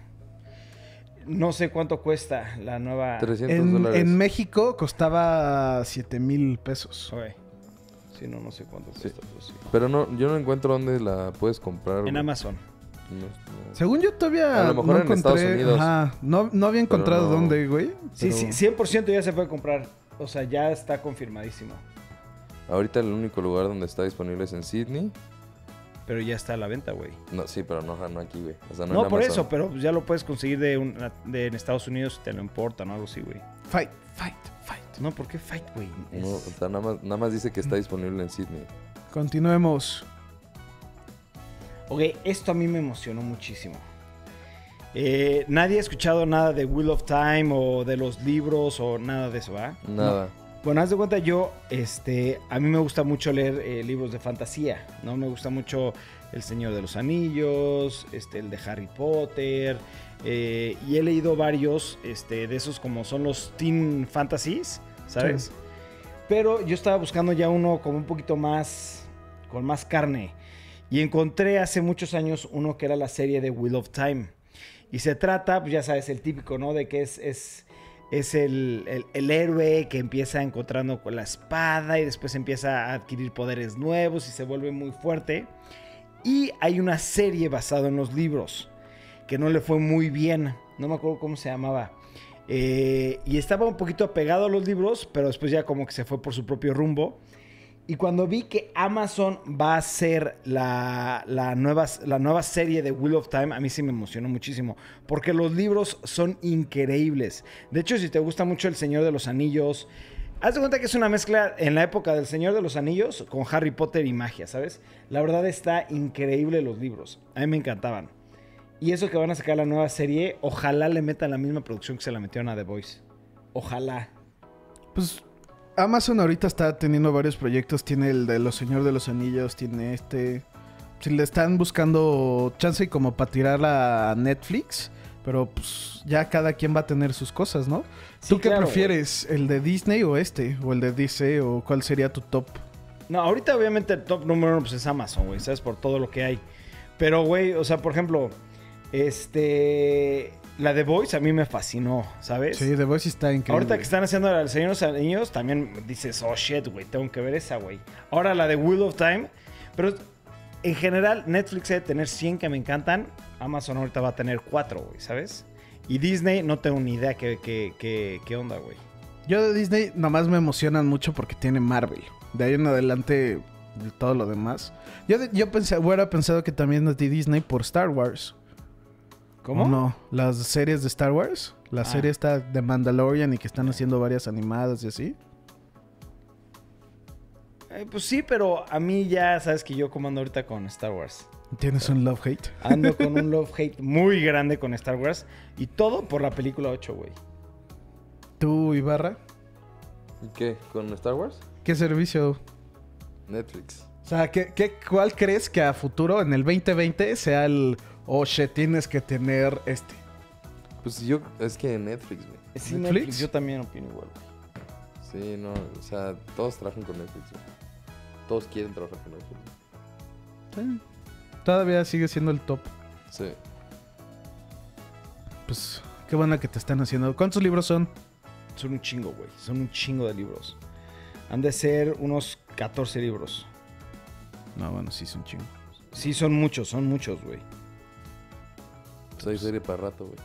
No sé cuánto cuesta la nueva. 300 En, dólares. en México costaba 7 mil pesos. Ok. Sí, no, no sé cuánto Sí. cuesta. pero sí. Pero no, yo no encuentro dónde la puedes comprar. En güey. Amazon. No, no. Según yo todavía A lo mejor no en encontré, Estados Unidos. ajá, no, no había encontrado no- dónde, güey. Sí, pero- sí, 100% ya se puede comprar. O sea, ya está confirmadísimo. Ahorita el único lugar donde está disponible es en Sydney. Pero ya está a la venta, güey. No, sí, pero no, no aquí, güey. O sea, no, No, en por Amazon. eso, pero ya lo puedes conseguir de, un- de en Estados Unidos si te lo importan o algo así, güey. Fight, fight, fight. No, ¿por qué Fight, güey? No, o sea, nada más, nada más dice que está disponible en Sydney. Continuemos. Ok, esto a mí me emocionó muchísimo. Eh, nadie ha escuchado nada de Wheel of Time o de los libros o nada de eso, ¿va? Nada. Bueno, haz de cuenta, yo, este, a mí me gusta mucho leer eh, libros de fantasía, ¿no? Me gusta mucho El Señor de los Anillos, este, el de Harry Potter, eh, y he leído varios, este, de esos como son los teen fantasies, ¿sabes? Sí. Pero yo estaba buscando ya uno como un poquito más, con más carne, y encontré hace muchos años uno que era la serie de Wheel of Time, y se trata, pues ya sabes, el típico, ¿no? De que es... es es el, el- el héroe que empieza encontrando con la espada y después empieza a adquirir poderes nuevos y se vuelve muy fuerte. Y hay una serie basada en los libros que no le fue muy bien. No me acuerdo cómo se llamaba. Eh, y estaba un poquito apegado a los libros, pero después ya como que se fue por su propio rumbo. Y cuando vi que Amazon va a hacer la, la nueva, la nueva serie de Wheel of Time, a mí sí me emocionó muchísimo. Porque los libros son increíbles. De hecho, si te gusta mucho El Señor de los Anillos, haz de cuenta que es una mezcla en la época del Señor de los Anillos con Harry Potter y magia, ¿sabes? La verdad está increíble los libros. A mí me encantaban. Y eso que van a sacar la nueva serie, ojalá le metan la misma producción que se la metieron a The Voice. Ojalá. Pues Amazon ahorita está teniendo varios proyectos. Tiene el de Los Señor de los Anillos, tiene este. Si le están buscando chance como para tirar a Netflix. Pero pues ya cada quien va a tener sus cosas, ¿no? ¿Tú qué claro, prefieres? ¿El de Disney o este? ¿O el de DC? ¿O cuál sería tu top? No, ahorita obviamente el top número uno pues, es Amazon, güey, ¿sabes? Por todo lo que hay. Pero, güey, o sea, por ejemplo, este... La de Voice a mí me fascinó, ¿sabes? Sí, The Voice está increíble. Ahorita que están haciendo la del Señor de los Anillos, también dices, oh shit, güey, tengo que ver esa, güey. Ahora la de Wheel of Time, pero en general Netflix debe tener 100 que me encantan, Amazon ahorita va a tener 4, güey, ¿sabes? Y Disney no tengo ni idea qué, qué, qué, qué onda, güey. Yo de Disney nomás me emocionan mucho porque tiene Marvel. De ahí en adelante, todo lo demás. Yo, yo pensé, hubiera pensado que también es de Disney por Star Wars. ¿Cómo? ¿O no? Las series de Star Wars. La Ah. serie está de Mandalorian y que están haciendo varias animadas y así. Eh, pues sí, pero a mí ya sabes que yo comando ahorita con Star Wars. ¿Tienes un love-hate? Ando con un love-hate muy grande con Star Wars. Y todo por la película 8, güey. ¿Tú, Ibarra? ¿Y qué? ¿Con Star Wars? ¿Qué servicio? Netflix. O sea, ¿qué, qué, cuál crees que a futuro, en el 2020, sea el... Shit, tienes que tener este? Pues yo, es que Netflix, güey. Sí, ¿Netflix? Netflix, Yo también opino igual, güey. Sí, no, o sea, todos trabajan con Netflix, güey. Todos quieren trabajar con Netflix. Sí. Todavía sigue siendo el top. Sí. Pues, qué buena que te están haciendo. ¿Cuántos libros son? Son un chingo, güey. Son un chingo de libros. Han de ser unos 14 libros. No, bueno, sí, son chingos. Sí, son muchos, son muchos, güey. Pues hay serie para rato, güey.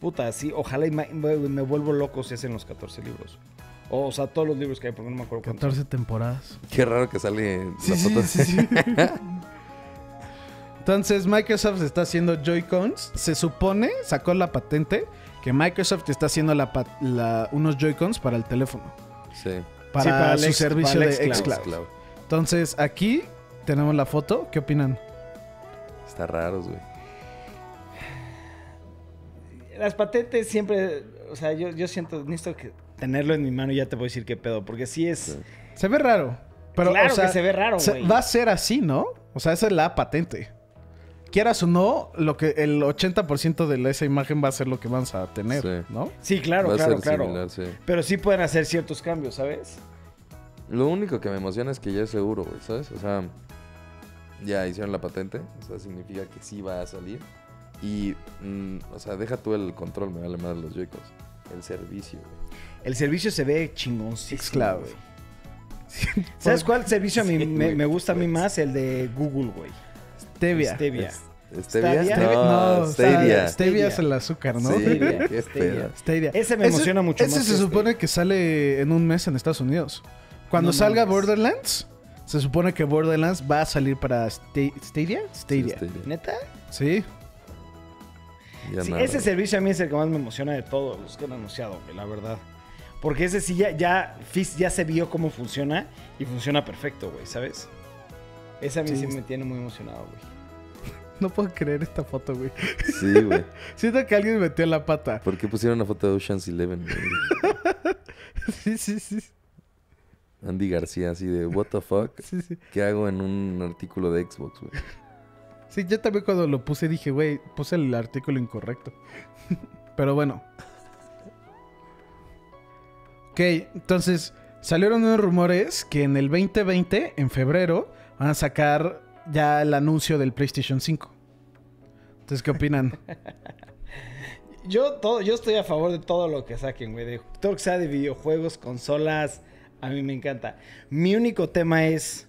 Puta, sí, ojalá y me, me vuelvo loco si hacen los 14 libros. O, o sea, todos los libros que hay, porque no me acuerdo cuántos. 14 temporadas. Qué raro que sale Sí, la sí, foto. sí, sí. Entonces, Microsoft está haciendo Joy-Cons. Se supone, sacó la patente, que Microsoft está haciendo la pa- la- unos Joy-Cons para el teléfono. Sí. Para, Sí, para su ex- servicio para de xCloud. Entonces, aquí tenemos la foto. ¿Qué opinan? Está raros, güey. Las patentes siempre, o sea, yo, yo siento, necesito que tenerlo en mi mano y ya te voy a decir qué pedo, porque sí es... Se ve raro. Pero, claro o sea, que se ve raro, güey. va a ser así, ¿no? O sea, esa es la patente. Quieras o no, lo que el 80% de esa imagen va a ser lo que vamos a tener, Sí. ¿no? Sí, claro, Va a claro, ser claro. similar, sí. Pero sí pueden hacer ciertos cambios, ¿sabes? Lo único que me emociona es que ya es seguro, güey, ¿sabes? O sea, ya hicieron la patente, o sea, significa que sí va a salir. Y, mm, o sea, deja tú el control, me vale más los Joy-Cons. El servicio, güey. El servicio se ve chingoncísimo, xCloud. güey. ¿Sabes cuál servicio a mí Sí, me, güey. me gusta a mí más? El de Google, güey. Stevia. Stevia. ¿Stevia? Stevia- No, no, Stevia. Stevia. Stevia. es el azúcar, ¿no? Sí, Stevia, güey, qué Stevia. pedo. Stevia. Ese me emociona mucho ese más se que supone este. que sale en un mes en Estados Unidos. Cuando No salga mames. Borderlands, se supone que Borderlands va a salir para Sta- Stadia. Sí, Stadia. Stadia. ¿Neta? Sí. Ya Sí, nada. ese servicio a mí es el que más me emociona de todos los que han anunciado, güey, la verdad. Porque ese sí ya, ya, ya se vio cómo funciona y funciona perfecto, güey, ¿sabes? Ese a mí sí, Sí. me tiene muy emocionado, güey. No puedo creer esta foto, güey. Sí, güey. Siento que alguien metió la pata. ¿Por qué pusieron una foto de Ocean's Eleven? güey? Sí, sí, sí. Andy García, así de, ¿What the fuck? Sí, sí. ¿Qué hago en un artículo de Xbox, güey? Sí, yo también cuando lo puse dije, güey, puse el artículo incorrecto. Pero bueno. Ok, entonces salieron unos rumores que en el 2020, en febrero, van a sacar ya el anuncio del PlayStation 5. Entonces, ¿qué opinan? Yo, todo, yo estoy a favor de todo lo que saquen, güey. De todo que sea de videojuegos, consolas, a mí me encanta. Mi único tema es...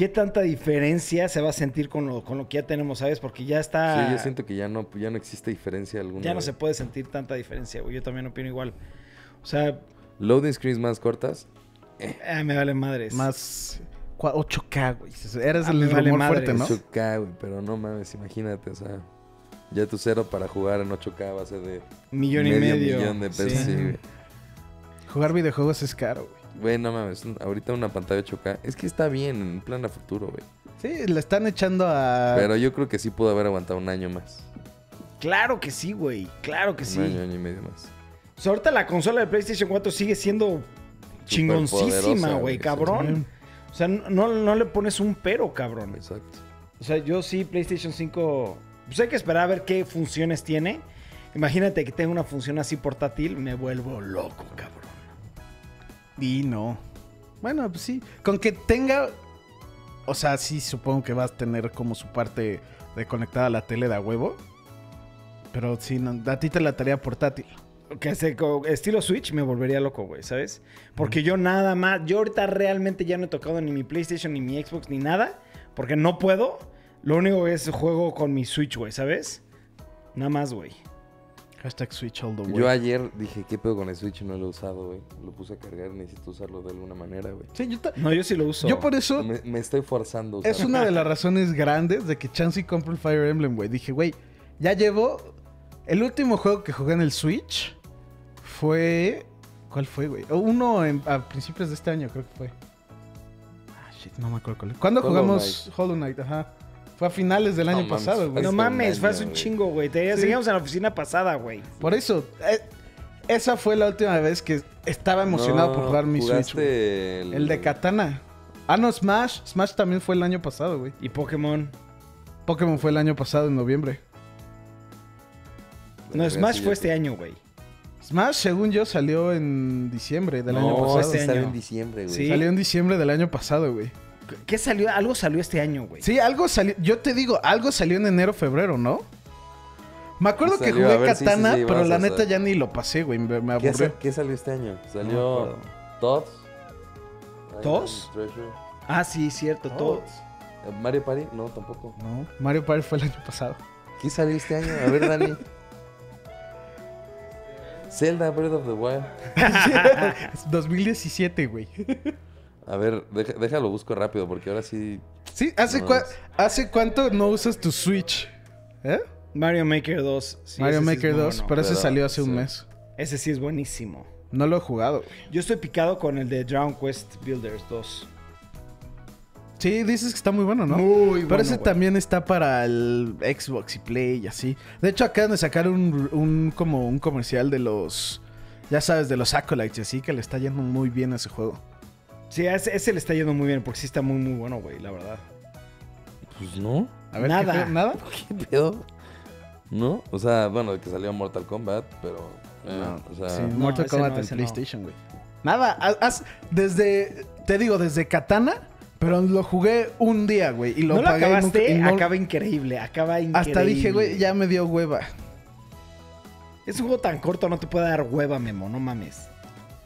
¿Qué tanta diferencia se va a sentir con lo, con lo que ya tenemos, sabes? Porque ya está... Sí, yo siento que ya no, ya no existe diferencia alguna. Ya no se puede sentir tanta diferencia, güey. Yo también opino igual. O sea, Loading screens más cortas. eh, me vale madres. Más cua- 8K, güey. Eres Ah, el vale rumor fuerte, ¿no? 8K, güey, pero no mames, imagínate, o sea, ya tu cero para jugar en 8K va a ser de Millón y medio medio. millón de pesos, Sí. sí, güey. Jugar videojuegos es caro, güey. Güey, no mames, ahorita una pantalla 8K, es que está bien en plan a futuro, güey. Sí, le están echando a... Pero yo creo que sí pudo haber aguantado un año más. Claro que sí, güey. Claro que sí. Un año, año y medio más. O sea, ahorita la consola de PlayStation 4 sigue siendo chingoncísima, güey, cabrón. O sea, no, no le pones un pero, cabrón. Exacto. O sea, yo sí, PlayStation 5. Pues hay que esperar a ver qué funciones tiene. Imagínate que tenga una función así portátil, me vuelvo loco, cabrón. Y no. Bueno, pues sí. Con que tenga. O sea, sí supongo que vas a tener como su parte de conectada a la tele de a huevo. Pero sí, no, a ti te la tarea portátil. Que se, estilo Switch me volvería loco, güey, ¿sabes? Porque yo nada más, yo ahorita realmente ya no he tocado ni mi PlayStation, ni mi Xbox, ni nada. Porque no puedo. Lo único es juego con mi Switch, güey, ¿sabes? Nada más, güey. Hashtag Switch all the way. Yo ayer dije, ¿qué pedo con el Switch? No lo he usado, güey. Lo puse a cargar, necesito usarlo de alguna manera, güey. Sí, yo, ta- No, yo sí lo uso. yo por eso. Me, me estoy forzando a Es una de las razones grandes de que Chansey compró el Fire Emblem, güey. Dije, güey, ya llevo. El último juego que jugué en el Switch fue. ¿Cuál fue, güey? Uno en- a principios de este año, creo que fue. Shit, no me acuerdo cuál. ¿Cuándo Hollow jugamos Hollow Knight? Ajá. Fue a finales del No año mames, pasado, güey. No mames, fue hace un chingo, güey. Te- Sí. Seguíamos en la oficina pasada, güey. Por eso, eh, esa fue la última vez que estaba emocionado No, por jugar mi Switch. jugaste El de Katana. Ah, no, Smash. Smash también fue el año pasado, güey. Y Pokémon. Pokémon fue el año pasado, en noviembre. No, Smash fue este año, güey. Smash, según yo, salió en diciembre del no, año pasado. este este salió en diciembre, güey. Sí. Salió en diciembre del año pasado, güey. ¿Qué salió? Algo salió este año, güey. Sí, algo salió. Yo te digo, algo salió en enero, febrero, ¿no? Me acuerdo que Salió, jugué ver, sí, sí, Katana, sí, pero la neta saber. ya ni lo pasé, güey. Me, me ¿Qué, aburrió. sa- qué salió este año? Salió acuerdo. Tots. ¿Tots? Island Treasure. Ah, sí, cierto, todo. Eh, Mario Party, no, tampoco. No, Mario Party fue el año pasado. ¿Qué salió este año? A ver, Dani. Zelda Breath of the Wild. 2017, güey. A ver, deja- déjalo busco rápido porque ahora sí. Sí, ¿hace, No, cua- es- ¿hace cuánto no usas tu Switch? ¿Eh? Mario Maker 2. sí, Mario sí Maker muy 2, bueno. pero ese Pero, salió hace un mes. Ese sí es buenísimo. No lo he jugado. Yo estoy picado con el de Dragon Quest Builders 2. Sí, dices que está muy bueno, ¿no? Muy Pero ese también está para el Xbox y Play y así. De hecho, acaban de sacar un, un- como un comercial de los, ya sabes, de los Acolytes y así, que le está yendo muy bien a ese juego. Sí, a ese, ese le está yendo muy bien porque sí está muy, muy bueno, güey, la verdad. Pues no. A ver, Nada. ¿Nada? ¿Qué pedo? ¿No? O sea, bueno, que salió Mortal Kombat, pero. eh, o sea, Sí, no, Mortal Kombat no, en no. PlayStation, güey. Nada, ha- has- desde, te digo, desde Katana, pero lo jugué un día, güey, y lo ¿No pagué acabaste? y no- Acaba increíble, acaba increíble. Hasta dije, güey, ya me dio hueva. Es un juego tan corto, no te puede dar hueva, Memo, no mames.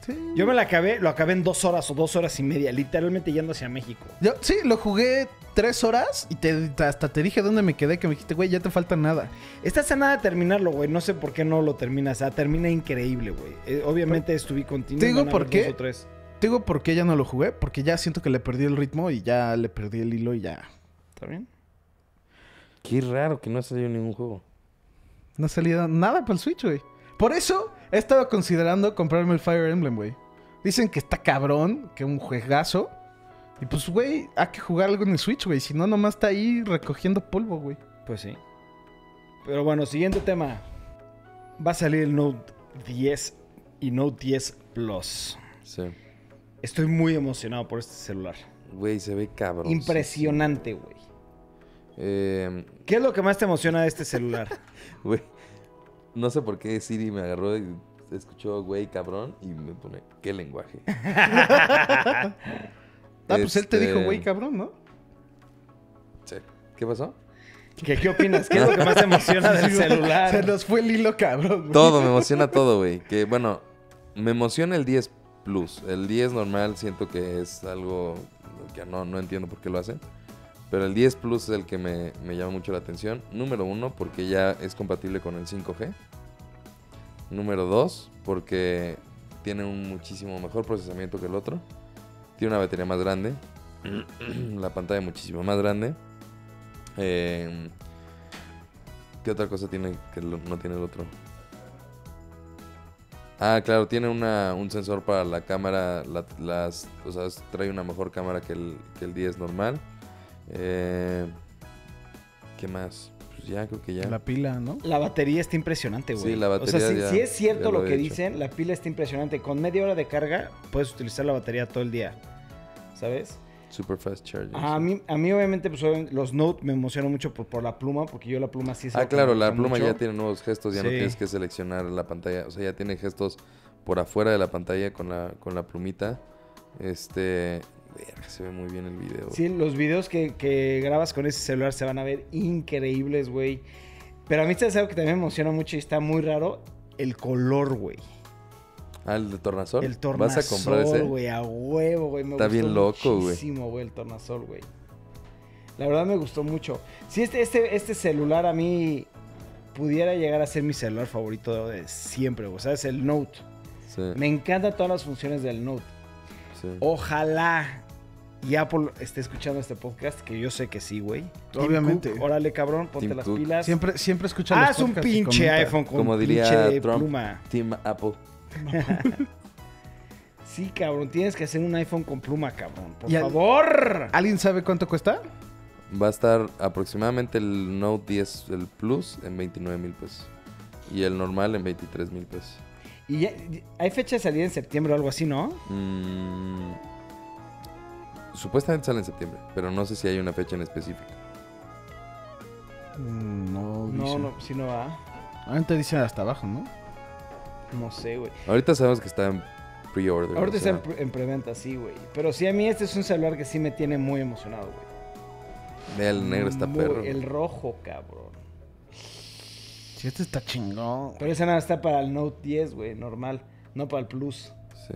Sí. Yo me la acabé, lo acabé en dos horas o dos horas y media, literalmente yendo hacia México. Yo, sí, lo jugué tres horas y te, hasta te dije dónde me quedé, que me dijiste, güey, ya te falta nada. Estás a nada de terminarlo, güey. No sé por qué no lo terminas. O sea, termina increíble, güey. Eh, obviamente estuve continuo. Te digo por qué. dos o tres. Te digo por qué ya no lo jugué, porque ya siento que le perdí el ritmo y ya le perdí el hilo y ya. ¿Está bien? qué raro que no ha salido ningún juego. No ha salido nada para el Switch, güey. Por eso he estado considerando comprarme el Fire Emblem, güey. Dicen que está cabrón, que es un juegazo. Y pues, güey, hay que jugar algo en el Switch, güey. Si no, nomás está ahí recogiendo polvo, güey. Pues sí. Pero bueno, siguiente tema. Va a salir el Note 10 y Note 10 Plus. Sí. Estoy muy emocionado por este celular. Güey, se ve cabrón. Impresionante, güey. Eh, ¿Qué es lo que más te emociona de este celular? güey, no sé por qué Siri me agarró y escuchó güey cabrón y me pone, ¿qué lenguaje? Ah, pues él te Este, dijo, güey, cabrón, ¿no? Sí. ¿Qué pasó? ¿Qué, qué opinas? ¿Qué es lo que más te emociona del celular? Se nos fue el hilo, cabrón. güey. Todo, me emociona todo, güey. Que bueno, me emociona el 10 Plus. El 10 normal siento que es algo que no, no entiendo por qué lo hacen. Pero el 10 Plus es el que me, me llama mucho la atención. Número uno, porque ya es compatible con el 5G. Número dos, porque tiene un muchísimo mejor procesamiento que el otro. Tiene una batería más grande. la pantalla muchísimo más grande. Eh, ¿Qué otra cosa tiene que no tiene el otro? Ah, claro, tiene una, un sensor para la cámara, la- las, o sea, trae una mejor cámara que el, que el 10 normal. Eh, ¿Qué más? Pues ya, creo que ya. La pila, ¿no? La batería está impresionante, güey. Sí, la O sea, batería si, ya- si es cierto lo que dicen, la pila está impresionante. Con media hora de carga puedes utilizar la batería todo el día. ¿Sabes? Super fast charging. A mí, a mí obviamente, pues los Note me emocionan mucho por, por la pluma, porque yo la pluma sí es Ah, claro, la pluma mucho. ya tiene nuevos gestos, ya no tienes que seleccionar la pantalla, o sea, ya tiene gestos por afuera de la pantalla con la, con la plumita. Este, se ve muy bien el video. Sí, los videos que, que grabas con ese celular se van a ver increíbles, güey. Pero a mí es algo que también me emociona mucho y está muy raro. El color, güey. Ah, el de tornasol. El tornasol, ¿Vas a comprar ese? güey, a huevo, güey. Me Está gustó bien loco, güey. muchísimo, güey, el tornasol, güey. La verdad me gustó mucho. Si este, este, este celular a mí pudiera llegar a ser mi celular favorito de siempre, güey. ¿Sabes? El Note. Sí, Me encantan todas las funciones del Note. Sí. Ojalá y Apple esté escuchando este podcast, que yo sé que sí, güey. Obviamente. Cook, órale, cabrón, ponte Tim las Cook. pilas. Siempre, siempre escucha Ah, los es un pinche iPhone con Como diría pinche Trump. pluma. Team Apple. Sí, cabrón, tienes que hacer un iPhone con pluma, cabrón. Por Y al- favor. ¿Alguien sabe cuánto cuesta? Va a estar aproximadamente el Note 10, el Plus, en 29 mil pesos. Y el normal en 23 mil pesos. Y ya- hay fecha de salida en septiembre o algo así, ¿no? Mm, supuestamente sale en septiembre, pero no sé si hay una fecha en específico. Mm, No, No, dice. no, sí no va. Ahorita dice hasta abajo, ¿no? No sé, güey. Ahorita sabemos que está en pre-order. Ahorita o está sea, en, pre- en preventa, sí, güey. Pero sí, a mí este es un celular que sí me tiene muy emocionado, güey. Vea, el negro está Muy- perro. El rojo, cabrón. Sí, este está chingón. Pero ese nada está para el Note 10, güey, normal. No para el Plus. Sí.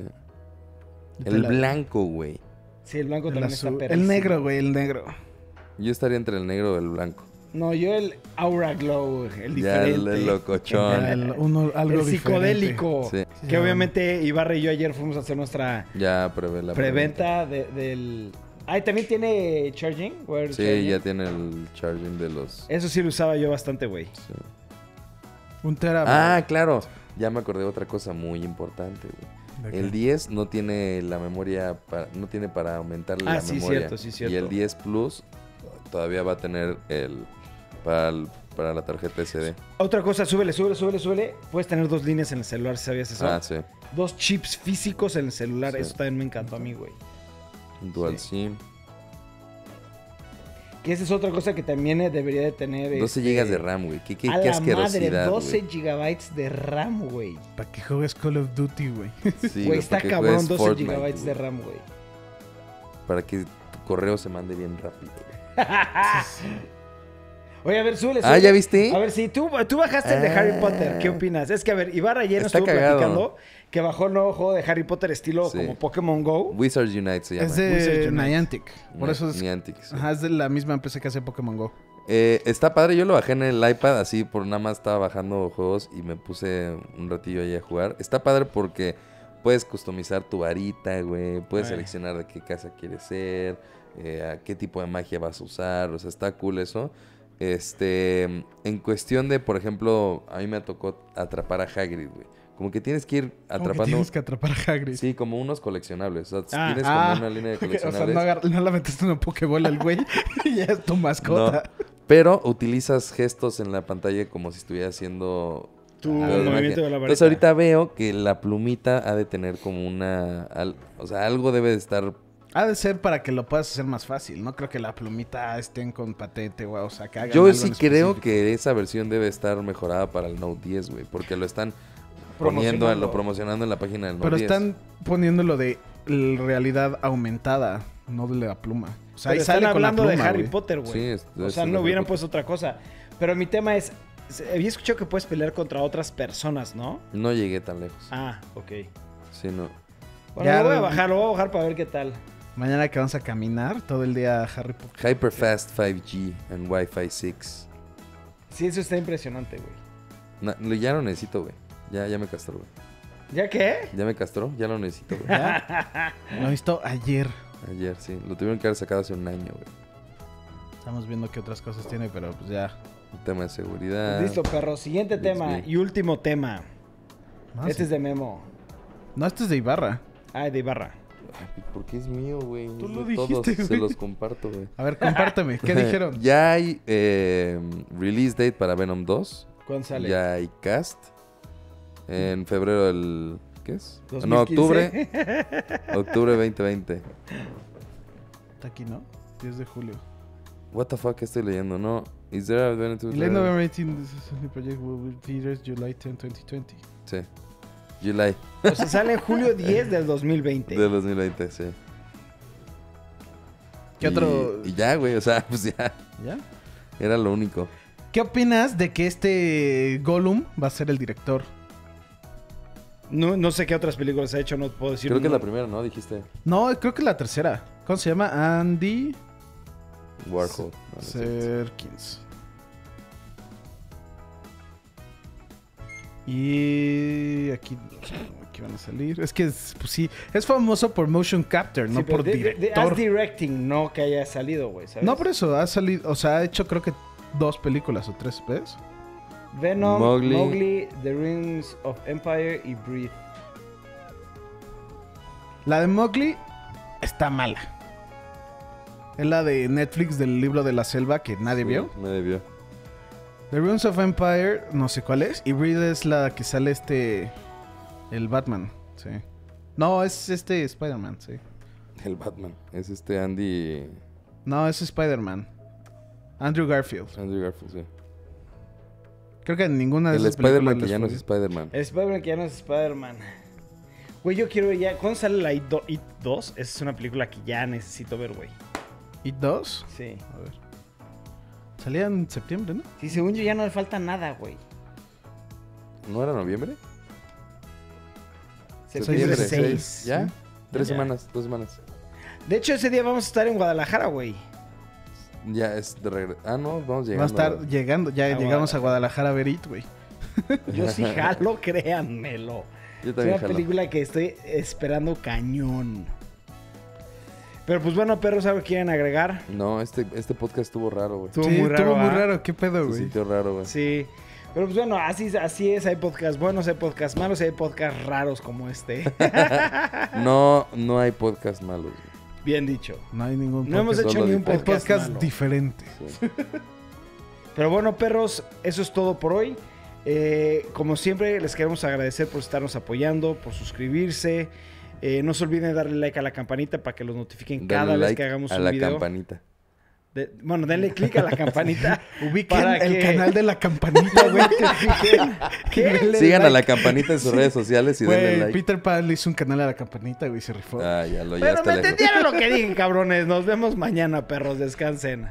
El la- blanco, güey. Sí, el blanco El, también azul. está el perrísimo. negro, güey, el negro. Yo estaría entre el negro y el blanco. No, yo el Aura Glow, el Ya el, diferente. el locochón. El- uno, algo el psicodélico. Sí. Que obviamente Ibarra y yo ayer fuimos a hacer nuestra Ya prevé la preventa de- del... Ay, ¿también tiene charging? Sí, charging? ya tiene el charging de los. Eso sí lo usaba yo bastante, güey. sí. Un. Ah, claro. Ya me acordé de otra cosa muy importante, güey. ¿De El qué? 10 no tiene la memoria, para, no tiene para aumentarle Ah, la sí, memoria. cierto, sí, cierto. Y el 10 Plus todavía va a tener el para, el- para la tarjeta SD. Otra cosa, súbele, súbele, súbele, súbele. Puedes tener dos líneas en el celular, ¿sabías eso? Ah, sí. Dos chips físicos en el celular. Sí. Eso también me encantó a mí, güey. Dual. SIM. Que esa es otra cosa que también debería de tener. 12 este, GB de RAM, güey. Qué, qué, a qué la asquerosidad, madre, 12 güey. gigabytes de RAM, güey. Para que juegues Call of Duty, güey. Sí, Güey, está cabrón juegues 12 Fortnite, gigabytes de. RAM, güey. Para que tu correo se mande bien rápido, güey. Oye, a ver, súbele, Ah. ¿ya viste? A ver, si tú, tú bajaste el de Harry Ah. Potter, ¿qué opinas? Es que, a ver, Ibarra ayer nos estuvo cagado. platicando que bajó el nuevo juego de Harry Potter estilo Sí. como Pokémon Go. Wizards Unite se llama. Es de. Niantic. Por eso es, Niantic, sí. ajá, es de la misma empresa que hace Pokémon Go. Eh, está padre, yo lo bajé en el iPad así por nada más estaba bajando juegos y me puse un ratillo ahí a jugar. Está padre porque puedes customizar tu varita, güey, puedes Ay. seleccionar de qué casa quieres ser, eh, a qué tipo de magia vas a usar, o sea, está cool eso. Este, en cuestión de, por ejemplo, a mí me tocó atrapar a Hagrid, güey. Como que tienes que ir Como que atrapando, tienes que atrapar a Hagrid. sí, como unos coleccionables, o sea, Ah. tienes Ah, como una línea de o sea, coleccionables. no, no la metiste en una Pokébola al güey y ya es tu mascota. Pero utilizas gestos en la pantalla como si estuvieras haciendo Tu movimiento magia. de la varita. Entonces ahorita veo que la plumita ha de tener como una... al- o sea, algo debe de estar... Ha de ser para que lo puedas hacer más fácil. No creo que la plumita estén con patente, güey. O sea, que hagan Yo algo sí en creo específico. que esa versión debe estar mejorada para el Note 10, güey. Porque lo están poniendo, Promocionando. lo promocionando en la página del Pero 10. están poniéndolo de realidad aumentada, no de la pluma. O sea, ahí están sale con la hablando de pluma, Harry. Potter, güey. Sí, es- o sea, no hubieran puesto otra cosa. Pero mi tema es, había escuchado que puedes pelear contra otras personas, ¿no? No llegué tan lejos. Ah, ok. Sí, no. Bueno, Ya lo voy a bajar, lo voy a bajar para ver qué tal. Mañana que vamos a caminar todo el día Harry Potter. Hyperfast 5G and Wi-Fi 6. Sí, eso está impresionante, güey. Lo- ya lo necesito, güey. Ya, ya me castró, güey. ¿Ya qué? Ya me castró, ya lo necesito, güey. Lo he visto ayer. Ayer, sí. Lo tuvieron que haber sacado hace un año, güey. Estamos viendo qué otras cosas tiene, pero pues ya. Un tema de seguridad. Listo, perro. Siguiente tema y último tema. No, este sí. es de Memo. No, este es de Ibarra. Ah, de Ibarra. Ay, Porque es mío, güey. Tú lo de todos. dijiste, Se güey. los comparto, güey. A ver, compárteme. ¿Qué dijeron? ya hay eh, release date para Venom 2. ¿Cuándo sale? Ya hay cast. En febrero del... ¿Qué es? 2015. No, octubre. octubre 2020. Está aquí, ¿no? 10 de julio. What the fuck estoy leyendo? No. Is there a 2? Late November 18, this is a new project will be theaters July 10, 2020. Sí. July O sea, sale en julio 10 del 2020. del 2020, sí. ¿Qué Y- otro? Y ya, güey. O sea, pues ya. ¿Ya? Era lo único. ¿Qué opinas de que este Gollum va a ser el director? No, no sé qué otras películas ha hecho, no puedo decir. Creo que es la primera, ¿no? Dijiste No, creo que es la tercera. ¿Cómo se llama? Andy Warhol. No, no. Serkins. Y aquí, aquí van a salir. Es que es, pues sí, es famoso por motion capture, Sí, no por de- de- de- director. directing, no que haya salido, güey, ¿sabes? no por eso, ha salido, o sea, ha hecho creo que dos películas o tres, ¿ves? Venom, Mowgli. Mowgli. The Rings of Empire y Breathe. La de Mowgli está mala. Es la de Netflix del libro de la selva que nadie vio. Nadie vio. The Runes of Empire, no sé cuál es. Y Reed es la que sale este. El Batman, sí. No, es este Spider-Man, sí. El Batman. Es este Andy. No, es Spider-Man. Andrew Garfield. Andrew Garfield, sí. Creo que en ninguna de El esas películas Spider-Man que ya no es Spider-Man. Spider-Man que ya no es Spider-Man. Güey, yo quiero ver ya. ¿Cuándo sale la It, do- It 2? Esa es una película que ya necesito ver, güey. ¿Y dos? Sí. A ver. Salía en septiembre, ¿no? Sí, según yo ya no le falta nada, güey. ¿No era noviembre? Septiembre Septiembre 6. ¿Ya? Tres Ya. semanas, dos semanas. De hecho, ese día vamos a estar en Guadalajara, güey. Ya es de regreso. Ah, no, vamos Va a llegando. estar llegando. Ya A llegamos a Guadalajara a ver It, güey. Yo sí jalo, créanmelo. Yo Es también una jalo. película que estoy esperando cañón. Pero pues bueno, perros, ¿algo quieren agregar? No, este, este podcast estuvo raro, güey. Estuvo sí, muy raro. estuvo muy ¿ah? raro. ¿Qué pedo, Se güey? sintió raro, güey. Sí. Pero pues bueno, así, así es. Hay podcasts buenos, hay podcasts malos, y hay podcasts raros como este. No, no hay podcast malos, güey. Bien dicho. No hay ningún No hemos podcast. hecho ni un podcast, podcast malo. diferente. Sí. Pero bueno, perros, eso es todo por hoy. Eh, como siempre, les queremos agradecer por estarnos apoyando, por suscribirse. Eh, no se olviden darle like a la campanita para que los notifiquen cada vez que hagamos a un la video. campanita. De- bueno, denle click a la campanita. Ubiquen Para el que- canal de la campanita, güey. Sigan a like. la campanita en sus redes sociales y denle like. Peter Pan le hizo un canal a la campanita, güey, se rifó. Ah, ya lo ya está me entendieron lo que dije, cabrones. Nos vemos mañana, perros. Descansen.